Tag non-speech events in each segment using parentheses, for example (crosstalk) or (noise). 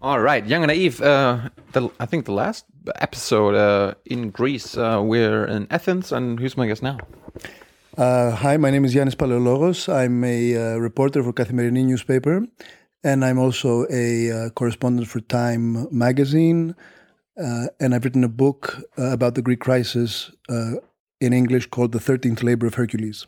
All right, Young and Naive. Uh, the, I think the last episode uh, in Greece, uh, we're in Athens, and who's my guest now? Uh, hi, my name is Yannis Paleologos. I'm a uh, reporter for Kathimerini newspaper, and I'm also a uh, correspondent for Time magazine. And I've written a book about the Greek crisis in English called "The Thirteenth Labor of Hercules."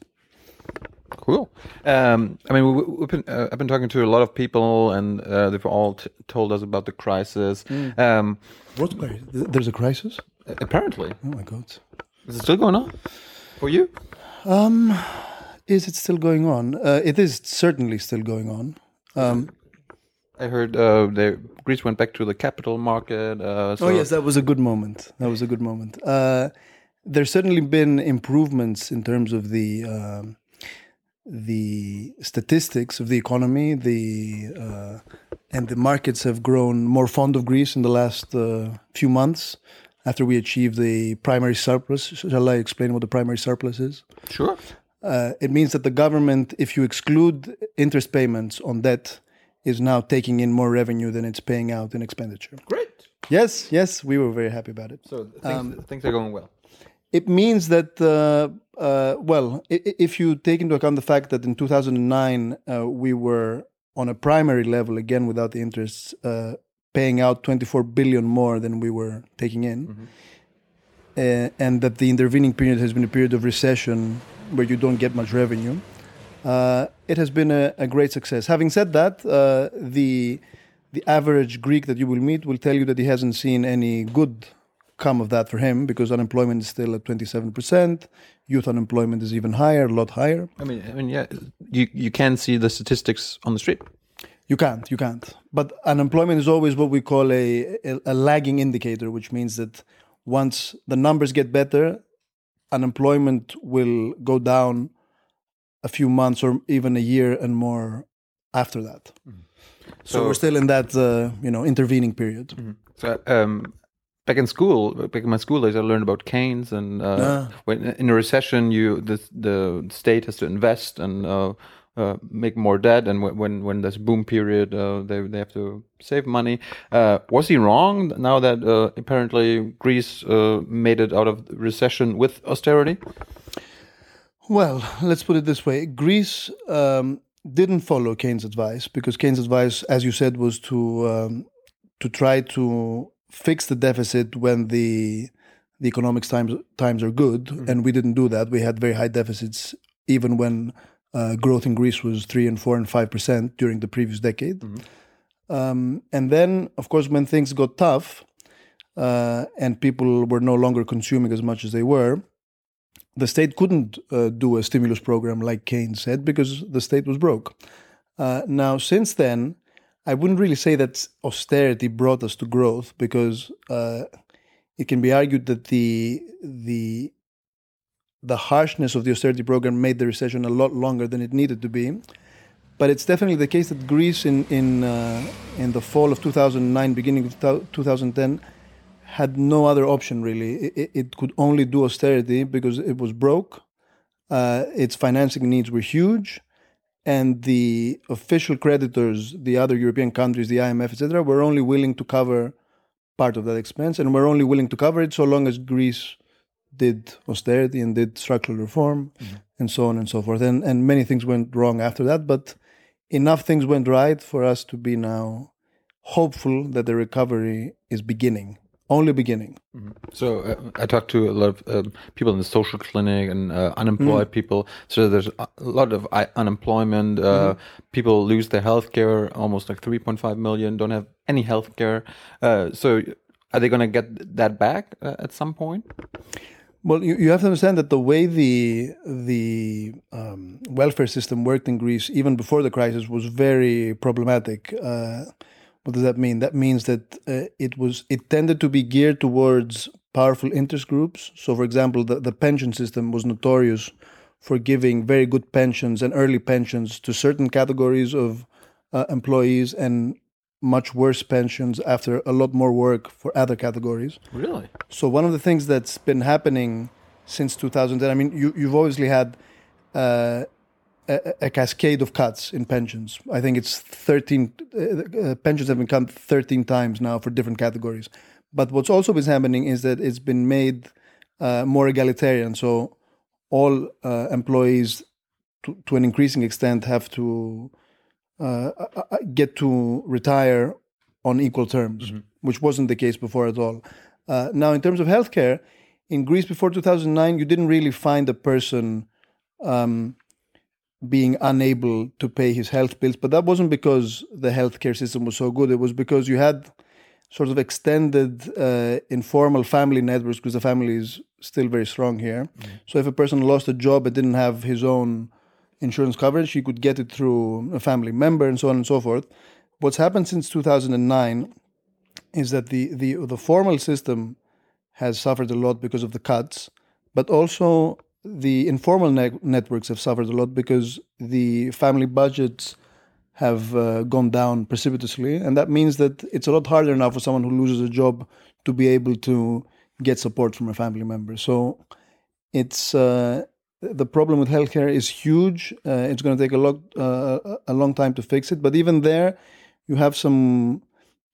Cool. Um, I mean, we, we've been, uh, I've been talking to a lot of people, and uh, they've all t- told us about the crisis. Um, What? There's a crisis? apparently, Oh my God! is it still going on for you? Um, is it still going on? Uh, it is certainly still going on. Um, I heard uh, they, Greece went back to the capital market. Uh, so oh yes, that was a good moment. That was a good moment. Uh, there's certainly been improvements in terms of the um the statistics of the economy. The uh, and the markets have grown more fond of Greece in the last uh, few months after we achieved the primary surplus. Shall I explain what the primary surplus is? Sure. Uh, it means that the government, if you exclude interest payments on debt, is now taking in more revenue than it's paying out in expenditure. Great. Yes, yes, we were very happy about it. So things, things are going well. It means that, uh, uh, well, if you take into account the fact that in 2009 uh, we were on a primary level, again without the interests, uh, paying out 24 billion more than we were taking in, uh, and that the intervening period has been a period of recession where you don't get much revenue, uh, it has been a, a great success. Having said that, uh, the the average Greek that you will meet will tell you that he hasn't seen any good come of that for him because unemployment is still at 27%. Youth unemployment is even higher, a lot higher. I mean, I mean, yeah, you you can see the statistics on the street. You can't, you can't. But unemployment is always what we call a, a, a lagging indicator, which means that once the numbers get better, unemployment will go down a few months or even a year and more after that. So, So- we're still in that, uh, you know, intervening period. So, um, back in school, back in my school days, I learned about Keynes, and uh, Ah. when in a recession, you the the state has to invest and uh, uh, make more debt, and when when, when there's a boom period, uh, they they have to save money. Uh, was he wrong? Now that uh, apparently Greece uh, made it out of recession with austerity. Well, let's put it this way: Greece um, didn't follow Keynes' advice because Keynes' advice, as you said, was to um, to try to fix the deficit when the the economics times times are good, and we didn't do that. We had very high deficits even when uh, growth in Greece was three and four and five percent during the previous decade. Um, and then, of course, when things got tough uh, and people were no longer consuming as much as they were, the state couldn't uh, do a stimulus program like Keynes said because the state was broke. Uh, now, since then, I wouldn't really say that austerity brought us to growth because uh, it can be argued that the the the harshness of the austerity program made the recession a lot longer than it needed to be. But it's definitely the case that Greece, in in uh, in the fall of 2009, beginning of 2010, had no other option really. It, it- could only do austerity because it was broke. Uh, its financing needs were huge, and the official creditors, the other European countries, the IMF, etc., were only willing to cover part of that expense, and were only willing to cover it so long as Greece did austerity and did structural reform, mm-hmm. and so on and so forth. And and many things went wrong after that, but enough things went right for us to be now hopeful that the recovery is beginning, only beginning. So uh, I talked to a lot of um, people in the social clinic and uh, unemployed Mm. people. So there's a lot of uh, unemployment. Uh, Mm-hmm. People lose their health care. Almost like 3.5 million don't have any health care. Uh, so are they going to get that back uh, at some point? Well, you, you have to understand that the way the the um, welfare system worked in Greece, even before the crisis, was very problematic. What does that mean? That means that uh, it was it tended to be geared towards powerful interest groups. So, for example, the, the pension system was notorious for giving very good pensions and early pensions to certain categories of uh, employees and much worse pensions after a lot more work for other categories. Really? So one of the things that's been happening since 2010, I mean, you, you've obviously had uh, a, a, cascade of cuts in pensions. I think it's 13 uh, uh, pensions have been cut 13 times now for different categories. But what's also been happening is that it's been made uh, more egalitarian. So all uh, employees, to, to, an increasing extent, have to uh, uh, get to retire on equal terms, mm-hmm. which wasn't the case before at all. now, in terms of healthcare, in Greece before 2009, you didn't really find a person. Um, being unable to pay his health bills. But that wasn't because the healthcare system was so good. It was because you had sort of extended uh, informal family networks because the family is still very strong here. Mm-hmm. So if a person lost a job and didn't have his own insurance coverage, he could get it through a family member and so on and so forth. What's happened since 2009 is that the, the, the formal system has suffered a lot because of the cuts, but also the informal ne- networks have suffered a lot because the family budgets have uh, gone down precipitously, and that means that it's a lot harder now for someone who loses a job to be able to get support from a family member. So it's uh, the problem with healthcare is huge. Uh, it's going to take a lot uh, a long time to fix it, but even there, you have some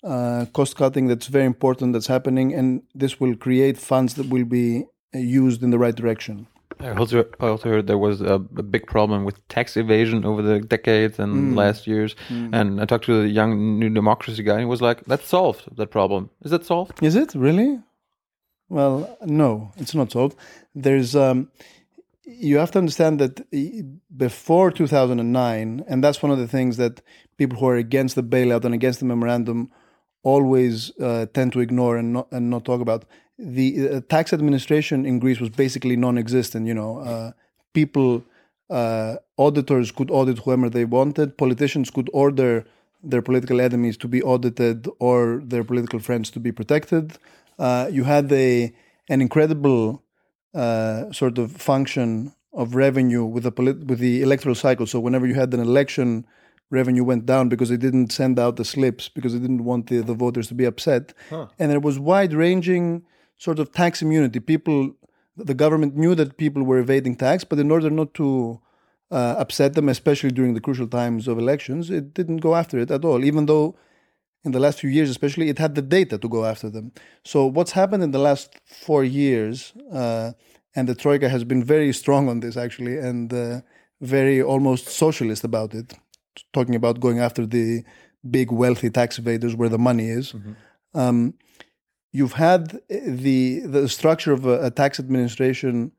uh, cost cutting that's very important that's happening, and this will create funds that will be uh, used in the right direction. I also, I also heard there was a, a, big problem with tax evasion over the decades and mm. last years. Mm. And I talked to the young New Democracy guy, and he was like, "That's solved. That problem is that solved? Is it really? Well, no, it's not solved. There's um, you have to understand that before 2009, and that's one of the things that people who are against the bailout and against the memorandum always uh, tend to ignore and not and not talk about the uh, tax administration in Greece was basically non-existent. You know, uh, people, uh, auditors could audit whoever they wanted. Politicians could order their political enemies to be audited or their political friends to be protected. Uh, you had a an incredible uh, sort of function of revenue with the polit- with the electoral cycle. So whenever you had an election, revenue went down because they didn't send out the slips because they didn't want the, the voters to be upset. Huh. And there was wide ranging sort of tax immunity. People, the government knew that people were evading tax, but in order not to uh, upset them, especially during the crucial times of elections, it didn't go after it at all, even though in the last few years, especially, it had the data to go after them. So, what's happened in the last four years, uh, and the Troika has been very strong on this actually, and uh, very almost socialist about it, talking about going after the big wealthy tax evaders where the money is. Mm-hmm. Um, you've had the the structure of a, a tax administration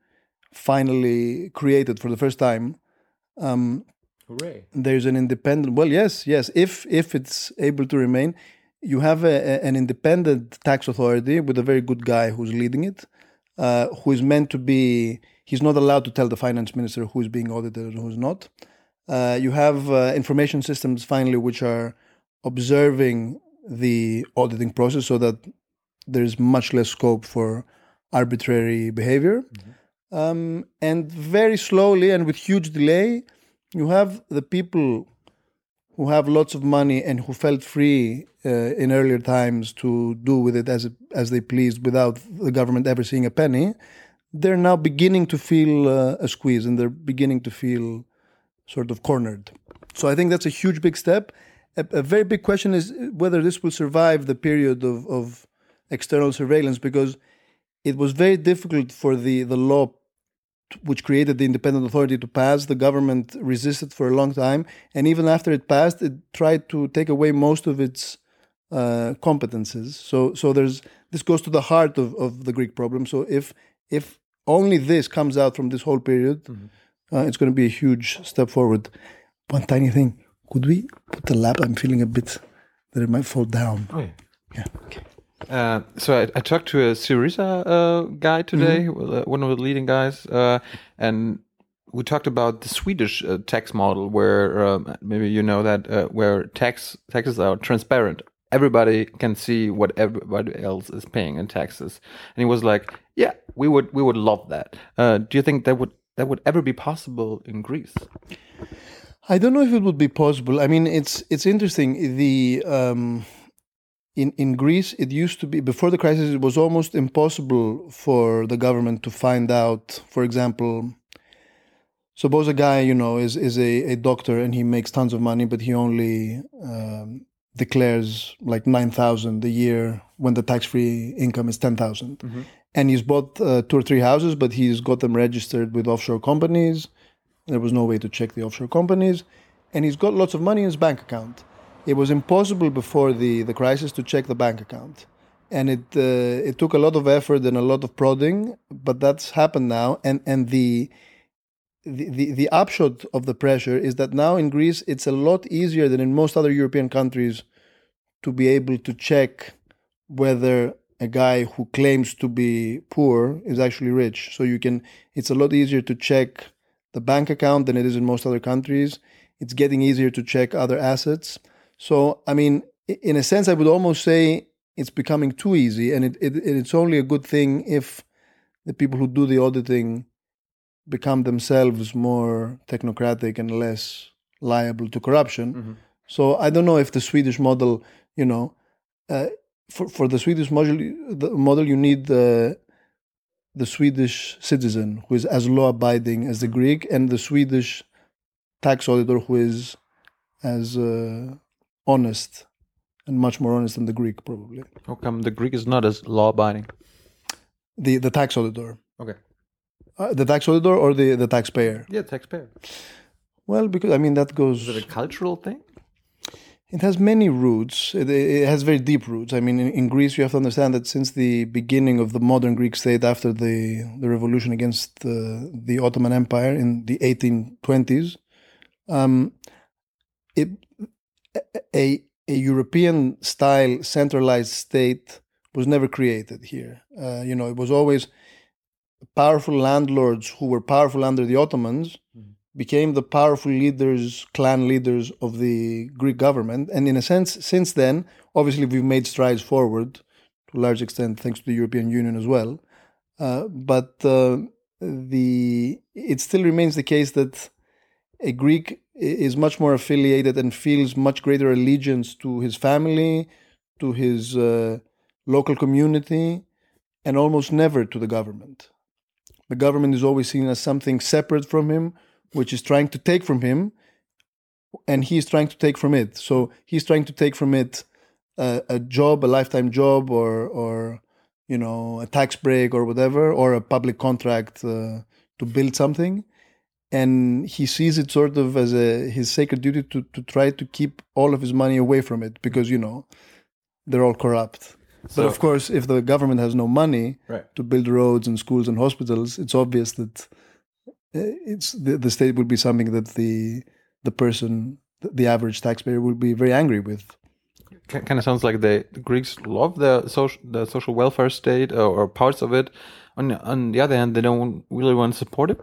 finally created for the first time. Um, Hooray! There's an independent. Well, yes, yes. If if it's able to remain, you have a, a, an independent tax authority with a very good guy who's leading it, uh, who is meant to be. He's not allowed to tell the finance minister who's being audited and who's not. Uh, you have uh, information systems finally which are observing the auditing process so that there's much less scope for arbitrary behavior. Mm-hmm. Um, and very slowly and with huge delay, you have the people who have lots of money and who felt free uh, in earlier times to do with it as as they pleased without the government ever seeing a penny. They're now beginning to feel uh, a squeeze and they're beginning to feel sort of cornered. So I think that's a huge, big step. A, a very big question is whether this will survive the period of, of external surveillance because it was very difficult for the, the law which created the independent authority to pass. The government resisted for a long time, and even after it passed, it tried to take away most of its uh, competences. So, so there's this goes to the heart of, of the Greek problem. So, if if only this comes out from this whole period, mm-hmm. uh, it's going to be a huge step forward. One tiny thing: could we put the lap? I'm feeling a bit that it might fall down. Oh, yeah. yeah. Okay. Uh, so I, I, talked to a Syriza uh, guy today, mm-hmm. one of the leading guys, uh, and we talked about the Swedish uh, tax model, where um, maybe you know that uh, where tax taxes are transparent. Everybody can see what everybody else is paying in taxes, and he was like, "Yeah, we would we would love that." do you think that would that would ever be possible in Greece? I don't know if it would be possible. I mean, it's it's interesting. The um, in, in Greece, it used to be, before the crisis, it was almost impossible for the government to find out, for example, suppose a guy you know is is a, a doctor and he makes tons of money, but he only um, declares like nine thousand a year when the tax free income is 10,000. Mm-hmm. and he's bought uh, two or three houses, but he's got them registered with offshore companies. There was no way to check the offshore companies, and he's got lots of money in his bank account. It was impossible before the, the crisis to check the bank account, and it uh, it took a lot of effort and a lot of prodding, but that's happened now. And and the the, the, the upshot of the pressure is that now in Greece it's a lot easier than in most other European countries to be able to check whether a guy who claims to be poor is actually rich. So you can it's a lot easier to check the bank account than it is in most other countries. It's getting easier to check other assets. So I mean, in a sense, I would almost say it's becoming too easy, and it, it it's only a good thing if the people who do the auditing become themselves more technocratic and less liable to corruption. Mhm. So I don't know if the Swedish model, you know, uh, for for the Swedish model, the model you need the the Swedish citizen who is as law abiding as the Greek, and the Swedish tax auditor who is as uh, honest and much more honest than the Greek, probably. How come the Greek is not as law abiding? The the tax auditor, Okay. uh, the tax auditor, or the the taxpayer. Yeah, taxpayer. Well, because I mean that goes. Is it a cultural thing? It has many roots. It, it has very deep roots. I mean, in, in Greece, you have to understand that since the beginning of the modern Greek state, after the, the revolution against the, the Ottoman Empire in the 1820s, um, it, a, a European style centralized state was never created here. Uh, you know, it was always powerful landlords who were powerful under the Ottomans became the powerful leaders, clan leaders of the Greek government. And in a sense, since then, obviously we've made strides forward to a large extent thanks to the European Union as well. Uh, but uh, the it still remains the case that a Greek is much more affiliated and feels much greater allegiance to his family, to his uh, local community, and almost never to the government. The government is always seen as something separate from him, which is trying to take from him, and he's trying to take from it. So he's trying to take from it a, a job, a lifetime job, or or you know a tax break or whatever, or a public contract uh, to build something, and he sees it sort of as a his sacred duty to to try to keep all of his money away from it because you know they're all corrupt. But of course, if the government has no money Right. to build roads and schools and hospitals, it's obvious that uh, it's the, the state will be something that the the person, the average taxpayer, will be very angry with. kind of sounds like the Greeks love the social the social welfare state or, or parts of it. On the- on the other hand, they don't really want to support it.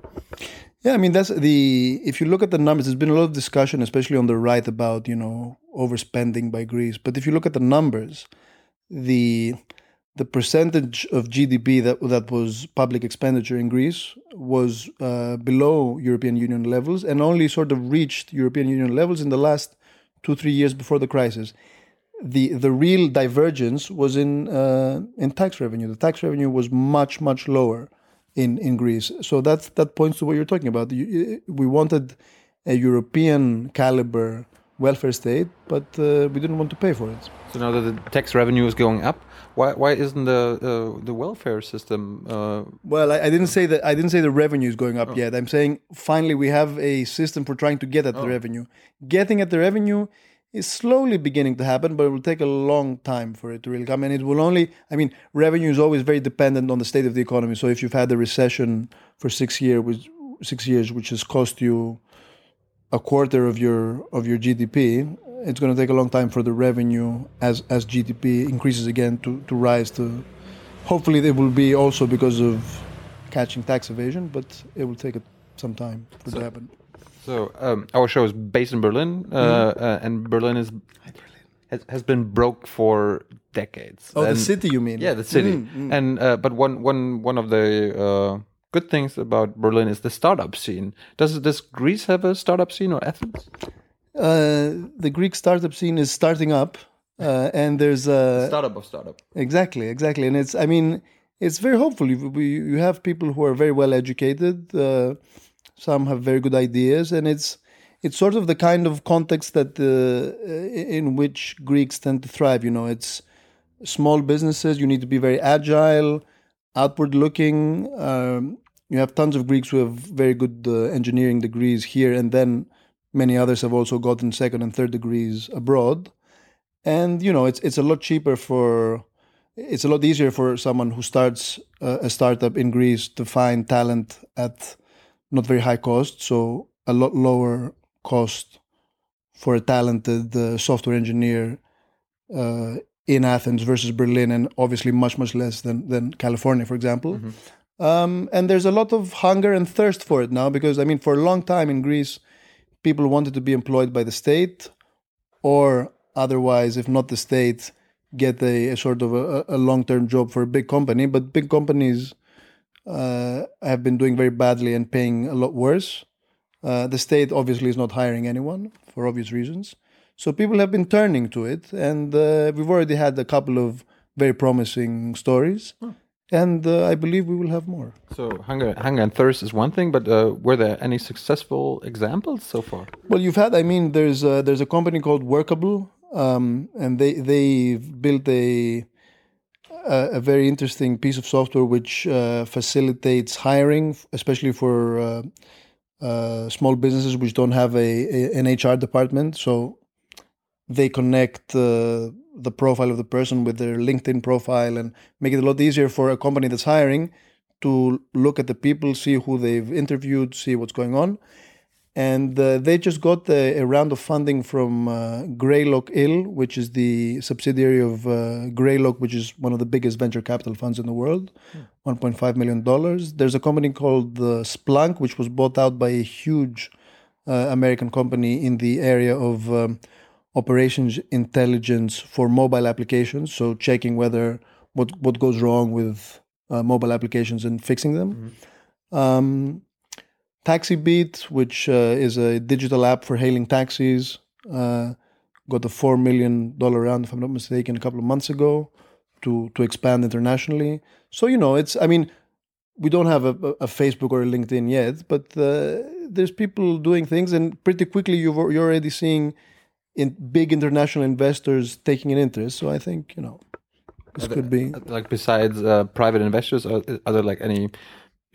Yeah, I mean that's the. If you look at the numbers, there's been a lot of discussion, especially on the right, about you know overspending by Greece. But if you look at the numbers, the the percentage of GDP that that was public expenditure in Greece was uh, below European Union levels, and only sort of reached European Union levels in the last two three years before the crisis. The the real divergence was in uh, in tax revenue. The tax revenue was much much lower in in Greece. So that's that points to what you're talking about. You- We wanted a European caliber welfare state, but uh, we didn't want to pay for it. So now that the tax revenue is going up, why why isn't the uh, the welfare system? Uh, Well, I, I didn't say that. I didn't say the revenue is going up yet. I'm saying finally we have a system for trying to get at the revenue. Getting at the revenue is slowly beginning to happen, but it will take a long time for it to really come. And it will only. I mean, revenue is always very dependent on the state of the economy. So if you've had a recession for six year, which six years, which has cost you a quarter of your of your GDP, it's going to take a long time for the revenue as as GDP increases again to to rise to. Hopefully, it will be also because of catching tax evasion, but it will take some time for it to happen. So um, our show is based in Berlin, uh, uh, and Berlin is has, has been broke for decades. Oh, the city, you mean? Yeah, the city. Mm, And uh, but one one one of the uh, good things about Berlin is the startup scene. Does does Greece have a startup scene or Athens? Uh, the Greek startup scene is starting up, uh, and there's a (laughs) Startup of startup. Exactly, exactly, and it's. I mean, it's very hopeful. You, you have people who are very well educated. Uh, some have very good ideas, and it's it's sort of the kind of context that uh, in which Greeks tend to thrive. You know, it's small businesses. You need to be very agile, outward looking. Um, you have tons of Greeks who have very good uh, engineering degrees here, and then many others have also gotten second and third degrees abroad. And you know, it's it's a lot cheaper for, it's a lot easier for someone who starts a, a startup in Greece to find talent at not very high cost, so a lot lower cost for a talented uh, software engineer uh, in Athens versus Berlin, and obviously much much less than than California, for example. Mm-hmm. Um, and there's a lot of hunger and thirst for it now because, I mean, for a long time in Greece, people wanted to be employed by the state or otherwise, if not the state, get a, a sort of a, a long term job for a big company. But big companies uh, have been doing very badly and paying a lot worse. Uh, the state obviously is not hiring anyone for obvious reasons. So people have been turning to it. And uh, we've already had a couple of very promising stories. Huh and uh, I believe we will have more. So hunger, hunger and thirst is one thing, but uh, were there any successful examples so far? Well, you've had. I mean, there's a, there's a company called Workable, um, and they they've built a, a, very interesting piece of software which uh, facilitates hiring, especially for uh, uh, small businesses which don't have a, a, an HR department. So they connect uh, the profile of the person with their LinkedIn profile and make it a lot easier for a company that's hiring to look at the people, see who they've interviewed, see what's going on. And uh, they just got a, a, round of funding from uh, Greylock Ill, which is the subsidiary of uh, Greylock, which is one of the biggest venture capital funds in the world, hmm. $1.5 million. There's a company called uh, Splunk, which was bought out by a huge uh, American company in the area of um, operations intelligence for mobile applications. So checking whether what what goes wrong with uh, mobile applications and fixing them. Mm-hmm. Um, TaxiBeat, which uh, is a digital app for hailing taxis, uh, got a four million dollar round, if I'm not mistaken, a couple of months ago to to expand internationally. So you know, it's I mean. We don't have a, a Facebook or a LinkedIn yet, but uh, there's people doing things, and pretty quickly you're already seeing in big international investors taking an interest. So I think you know this could be like besides uh, private investors, are, are, there like any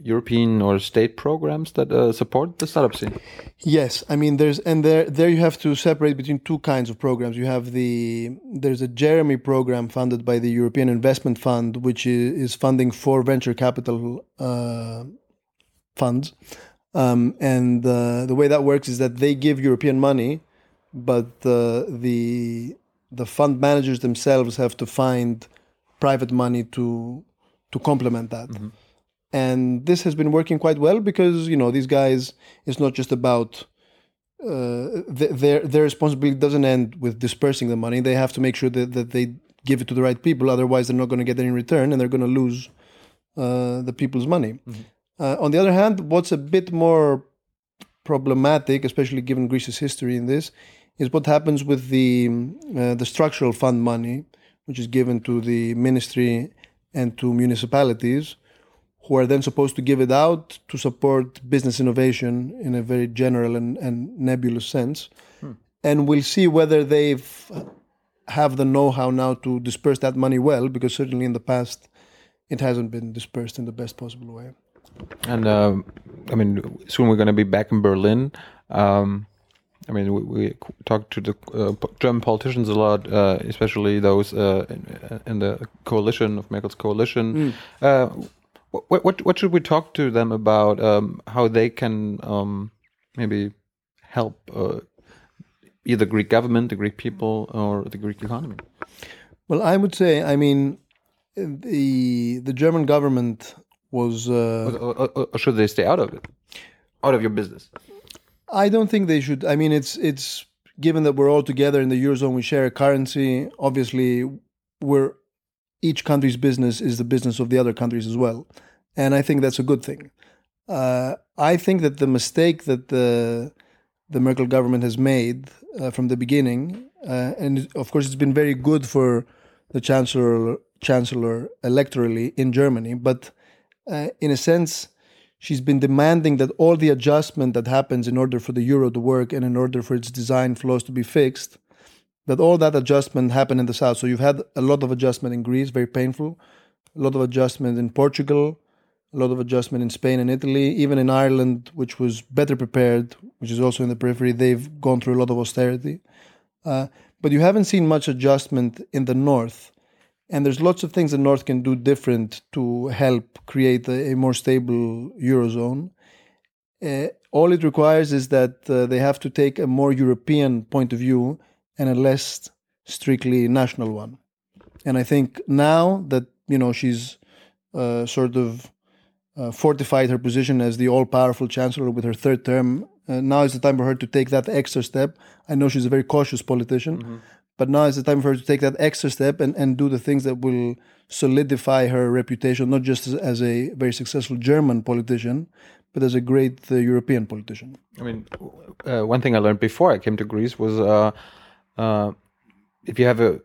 European or state programs that uh, support the startup scene? Yes, I mean there's and there there you have to separate between two kinds of programs. You have the there's a JEREMIE program funded by the European Investment Fund, which is, is funding for venture capital uh, funds. Um, and uh, the way that works is that they give European money but the the the fund managers themselves have to find private money to to complement that. Mm-hmm. And this has been working quite well because you know these guys. It's not just about uh, their their responsibility doesn't end with dispersing the money. They have to make sure that, that they give it to the right people. Otherwise, they're not going to get any return, and they're going to lose uh, the people's money. Mm-hmm. Uh, on the other hand, what's a bit more problematic, especially given Greece's history in this, is what happens with the uh, the structural fund money, which is given to the ministry and to municipalities, who are then supposed to give it out to support business innovation in a very general and, and nebulous sense. Hmm. And we'll see whether they've have the know-how now to disperse that money well, because certainly in the past it hasn't been dispersed in the best possible way. And uh, I mean, soon we're going to be back in Berlin. Um, I mean, we, we talk to the uh, German politicians a lot, uh, especially those uh, in, in, the coalition of Merkel's coalition. Mm. What, what what should we talk to them about? Um, how they can um, maybe help uh, either Greek government, the Greek people, or the Greek economy? Well, I would say, I mean, the the German government was. Uh, or, or, or should they stay out of it, out of your business? I don't think they should. I mean, it's it's given that we're all together in the eurozone, we share a currency. Obviously, we're each country's business is the business of the other countries as well, and I think that's a good thing. Uh, I think that the mistake that the the Merkel government has made uh, from the beginning, uh, and of course, it's been very good for the chancellor chancellor electorally in Germany, but uh, in a sense she's been demanding that all the adjustment that happens in order for the euro to work and in order for its design flaws to be fixed, that all that adjustment happened in the south. So you've had a lot of adjustment in Greece, very painful, a lot of adjustment in Portugal, a lot of adjustment in Spain and Italy, even in Ireland, which was better prepared, which is also in the periphery. They've gone through a lot of austerity. Uh, but you haven't seen much adjustment in the north. And there's lots of things the north can do different to help create a, a more stable eurozone. Uh, all it requires is that uh, they have to take a more European point of view and a less strictly national one. And I think now that you know she's uh, sort of uh, fortified her position as the all-powerful chancellor with her third term. Uh, now is the time for her to take that extra step. I know she's a very cautious politician, mm-hmm. but now is the time for her to take that extra step and, and do the things that will solidify her reputation, not just as, as a very successful German politician, but as a great uh, European politician. I mean, uh, one thing I learned before I came to Greece was uh, if you have a,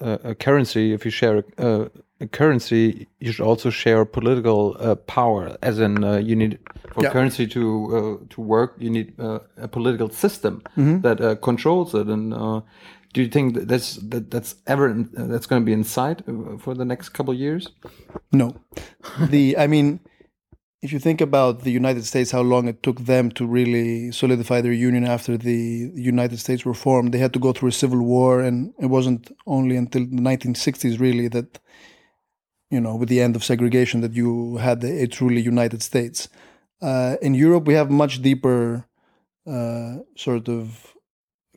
a, a, currency, if you share a, a currency, you should also share political uh, power. As in, uh, you need for yeah. currency to uh, to work, you need uh, a political system mm -hmm. that uh, controls it. And uh, do you think that that's that, that's ever that's going to be in sight for the next couple years? No, the I mean. If you think about the United States, how long it took them to really solidify their union after the United States were formed, they had to go through a civil war, and it wasn't only until the 1960s really that you know, with the end of segregation, that you had a, truly united states. Uh, in Europe, we have much deeper uh, sort of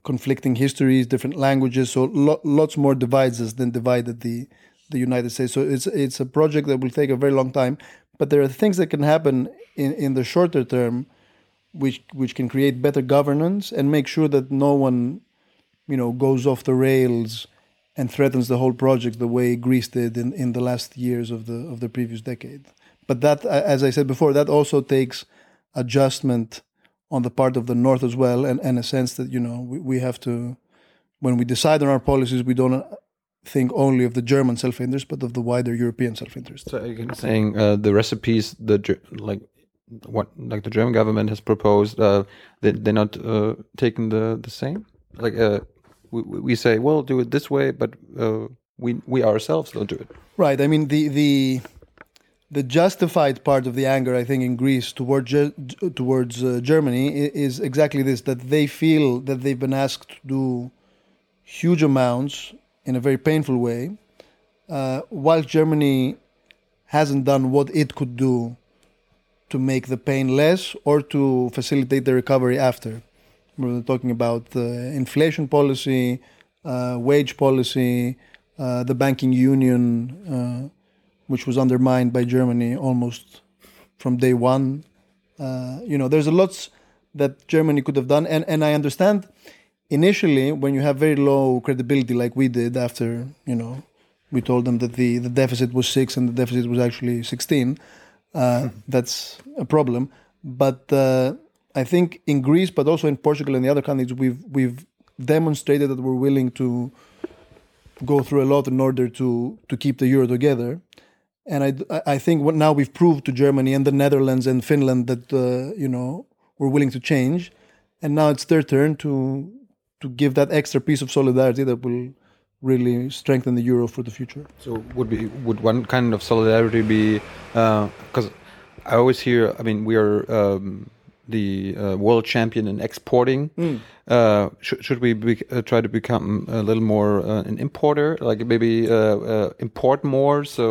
conflicting histories, different languages, so lo- lots more divides than divided the the United States. So it's it's a project that will take a very long time, but there are things that can happen in, in the shorter term, which which can create better governance and make sure that no one, you know, goes off the rails and threatens the whole project the way Greece did in, in the last years of the of the previous decade. But that, as I said before, that also takes adjustment on the part of the North as well, and, and a sense that you know we, we have to, when we decide on our policies, we don't think only of the German self-interest, but of the wider European self-interest. So you're saying uh, the recipes, the like what like the German government has proposed, uh, they, they're not uh, taking the the same like. Uh, we, we say, well, do it this way, but uh, we we ourselves don't do it. Right. I mean, the the the justified part of the anger, I think, in Greece towards towards uh, Germany is exactly this: that they feel that they've been asked to do huge amounts in a very painful way, uh, while Germany hasn't done what it could do to make the pain less or to facilitate the recovery after. We're talking about uh, inflation policy, uh, wage policy, uh, the banking union, which was undermined by Germany almost from day one. you know, there's a lot that Germany could have done, and and I understand initially when you have very low credibility like we did after you know we told them that the, the deficit was six and the deficit was actually 16 uh, that's a problem. But uh, I think in Greece, but also in Portugal and the other countries, we've we've demonstrated that we're willing to go through a lot in order to to keep the euro together. And I I think what now we've proved to Germany and the Netherlands and Finland that uh, you know we're willing to change, and now it's their turn to to give that extra piece of solidarity that will really strengthen the euro for the future. So would be would one kind of solidarity be because uh, I always hear I mean we are. Um, the uh, world champion in exporting. Mm. Uh, sh should we be, uh, try to become a little more uh, an importer, like maybe uh, uh, import more? So,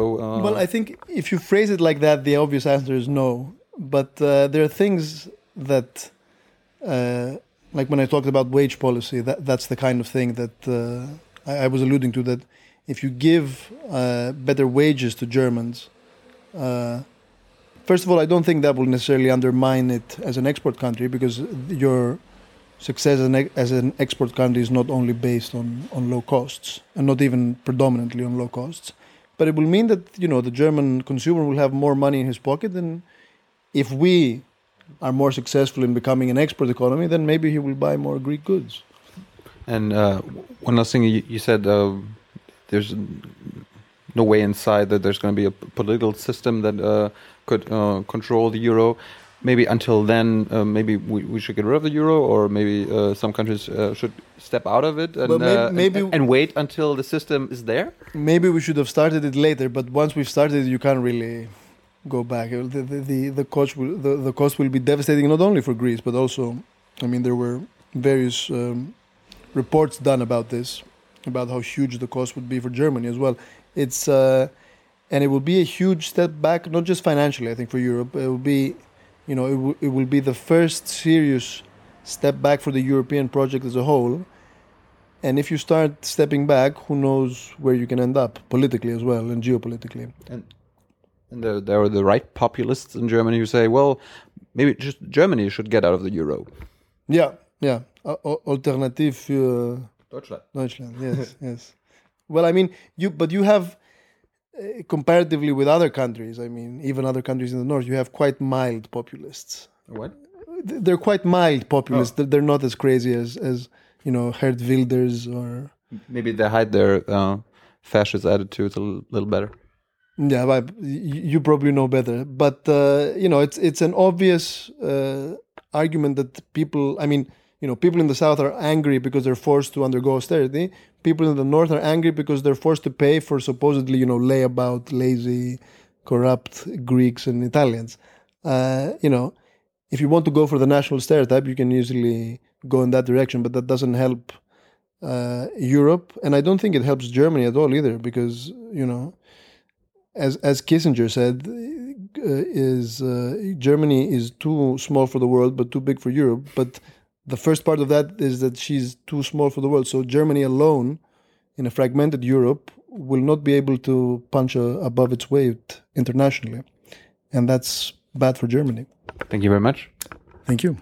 well, I think if you phrase it like that, the obvious answer is no. But there are things that, like when I talked about wage policy, that that's the kind of thing that uh, I, I, was alluding to. That if you give uh, better wages to Germans. Uh, first of all, I don't think that will necessarily undermine it as an export country because your success as an, as an export country is not only based on, on low costs and not even predominantly on low costs, but it will mean that you know the German consumer will have more money in his pocket, and if we are more successful in becoming an export economy, then maybe he will buy more Greek goods. And uh, one last thing you, you said, uh, there's no way inside that there's going to be a political system that uh, could uh, control the euro. Maybe until then, uh, maybe we, we should get rid of the euro, or maybe uh, some countries uh, should step out of it and, But may- uh, and- and, wait until the system is there. Maybe we should have started it later, but once we've started, you can't really go back. The the the, the cost will the, the cost will be devastating not only for Greece but also, I mean, there were various um, reports done about this, about how huge the cost would be for Germany as well. It's uh, and it will be a huge step back, not just financially. I think for Europe, it will be, you know, it, it will be the first serious step back for the European project as a whole. And if you start stepping back, who knows where you can end up politically as well and geopolitically. And and there, there are the right populists in Germany who say, well, maybe just Germany should get out of the euro. Yeah, yeah. Uh, alternative für Deutschland. Deutschland. Yes, (laughs) yes. Well, I mean, you but you have uh, comparatively with other countries. I mean, even other countries in the north, you have quite mild populists. What? They're quite mild populists. They're- They're not as crazy as as you know Geert Wilders or Maybe they hide their uh, fascist attitudes a little better. Yeah, but you probably know better. But uh, you know, it's it's an obvious uh, argument that people. I mean, you know, people in the south are angry because they're forced to undergo austerity. People in the north are angry because they're forced to pay for supposedly, you know, layabout, lazy, corrupt Greeks and Italians. Uh, you know, if you want to go for the national stereotype, you can easily go in that direction, but that doesn't help uh, Europe, and I don't think it helps Germany at all either, because you know as as Kissinger said, uh, is uh, Germany is too small for the world but too big for Europe. But the first part of that is that she's too small for the world. So Germany alone, in a fragmented Europe, will not be able to punch uh, above its weight internationally, and that's bad for Germany. Thank you very much. Thank you.